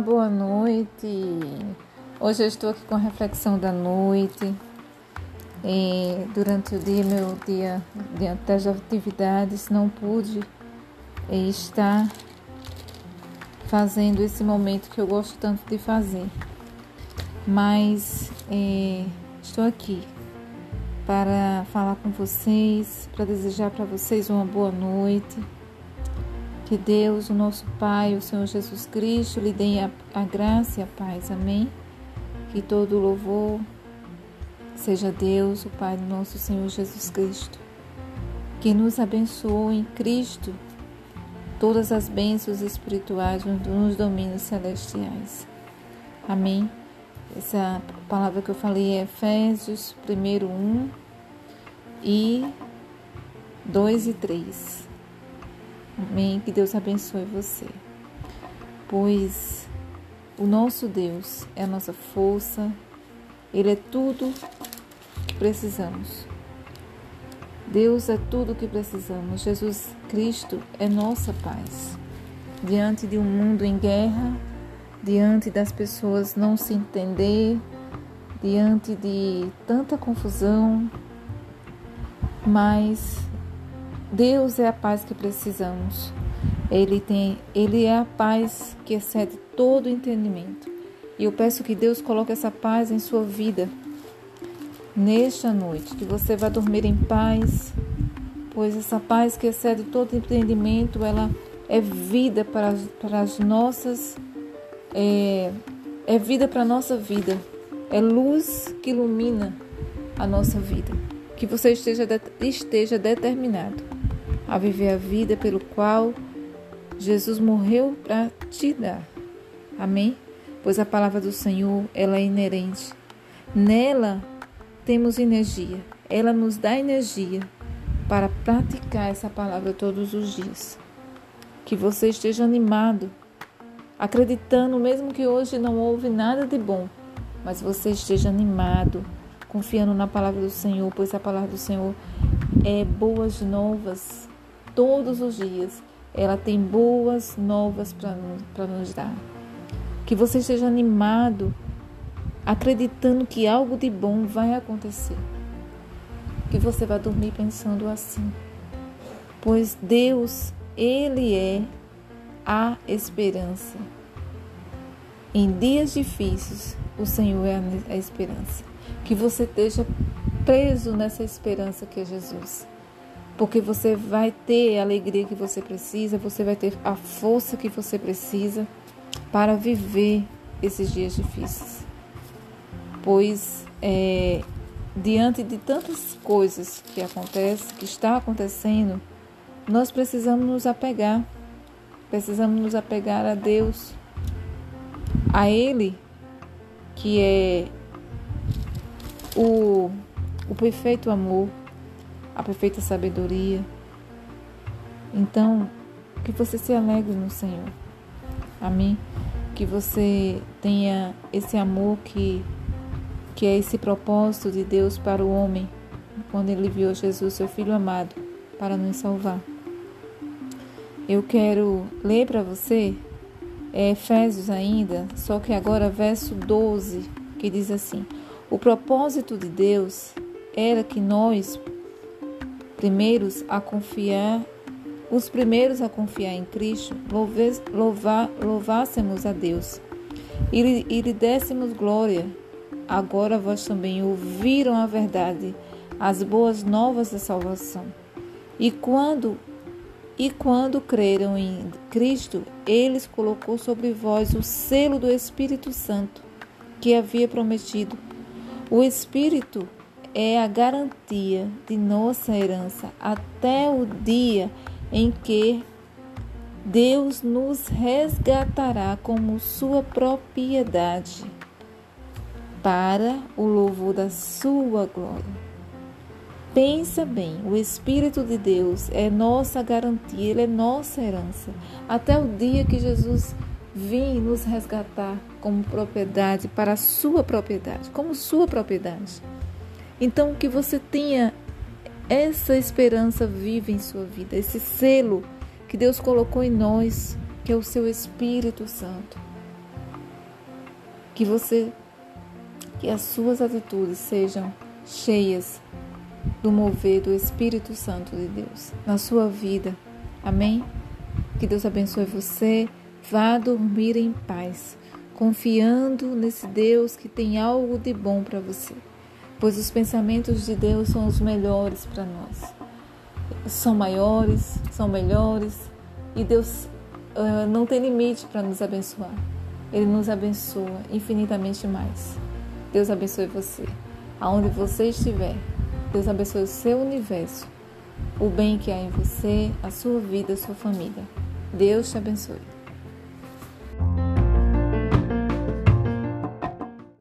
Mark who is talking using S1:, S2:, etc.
S1: Boa noite. Hoje eu estou aqui com a reflexão da noite. E durante o dia, meu dia, diante das atividades, não pude estar fazendo esse momento que eu gosto tanto de fazer. Mas é, estou aqui para falar com vocês, para desejar para vocês uma boa noite que Deus, o nosso Pai, o Senhor Jesus Cristo, lhe dê a, a graça e a paz. Amém? Que todo louvor seja Deus, o Pai do nosso Senhor Jesus Cristo, que nos abençoou em Cristo todas as bênçãos espirituais nos domínios celestiais. Amém? Essa palavra que eu falei é Efésios 1, 1 e 2 e 3. Amém. Que Deus abençoe você. Pois o nosso Deus é a nossa força, Ele é tudo que precisamos. Deus é tudo que precisamos. Jesus Cristo é nossa paz. Diante de um mundo em guerra, diante das pessoas não se entender, diante de tanta confusão, mas Deus é a paz que precisamos. Ele tem, ele é a paz que excede todo entendimento. E eu peço que Deus coloque essa paz em sua vida nesta noite, que você vá dormir em paz, pois essa paz que excede todo entendimento, ela é vida para, para as nossas é, é vida para a nossa vida, é luz que ilumina a nossa vida. Que você esteja, esteja determinado a viver a vida pelo qual Jesus morreu para te dar. Amém? Pois a palavra do Senhor, ela é inerente. Nela temos energia. Ela nos dá energia para praticar essa palavra todos os dias. Que você esteja animado, acreditando, mesmo que hoje não houve nada de bom, mas você esteja animado, confiando na palavra do Senhor, pois a palavra do Senhor é boas novas todos os dias. Ela tem boas novas para nos dar. Que você esteja animado, acreditando que algo de bom vai acontecer. Que você vai dormir pensando assim. Pois Deus, Ele é a esperança. Em dias difíceis, o Senhor é a esperança. Que você esteja preso nessa esperança que é Jesus porque você vai ter a alegria que você precisa, você vai ter a força que você precisa para viver esses dias difíceis. Pois é, diante de tantas coisas que acontecem, que está acontecendo, nós precisamos nos apegar, precisamos nos apegar a Deus, a Ele, que é o, o perfeito amor, a perfeita sabedoria. Então, que você se alegre no Senhor. Amém? Que você tenha esse amor que, que é esse propósito de Deus para o homem, quando ele enviou Jesus, seu Filho amado, para nos salvar. Eu quero ler para você é Efésios ainda, só que agora verso 12, que diz assim: O propósito de Deus era que nós, primeiros a confiar, os primeiros a confiar em Cristo, louvar, louvássemos a Deus e, e lhe dessemos glória. Agora vós também ouviram a verdade, as boas novas da salvação. E quando e quando creram em Cristo, eles colocou sobre vós o selo do Espírito Santo, que havia prometido. O Espírito é a garantia de nossa herança até o dia em que Deus nos resgatará como sua propriedade para o louvor da sua glória. Pensa bem, o Espírito de Deus é nossa garantia, ele é nossa herança, até o dia que Jesus vir nos resgatar como propriedade para a sua propriedade, como sua propriedade. Então, que você tenha essa esperança viva em sua vida, esse selo que Deus colocou em nós, que é o seu Espírito Santo. Que você, que as suas atitudes sejam cheias do mover do Espírito Santo de Deus na sua vida. Amém? Que Deus abençoe você. Vá dormir em paz, confiando nesse Deus que tem algo de bom para você. Pois os pensamentos de Deus são os melhores para nós. São maiores, são melhores e Deus uh, não tem limite para nos abençoar. Ele nos abençoa infinitamente mais. Deus abençoe você. Aonde você estiver, Deus abençoe o seu universo, o bem que há em você, a sua vida, a sua família. Deus te abençoe.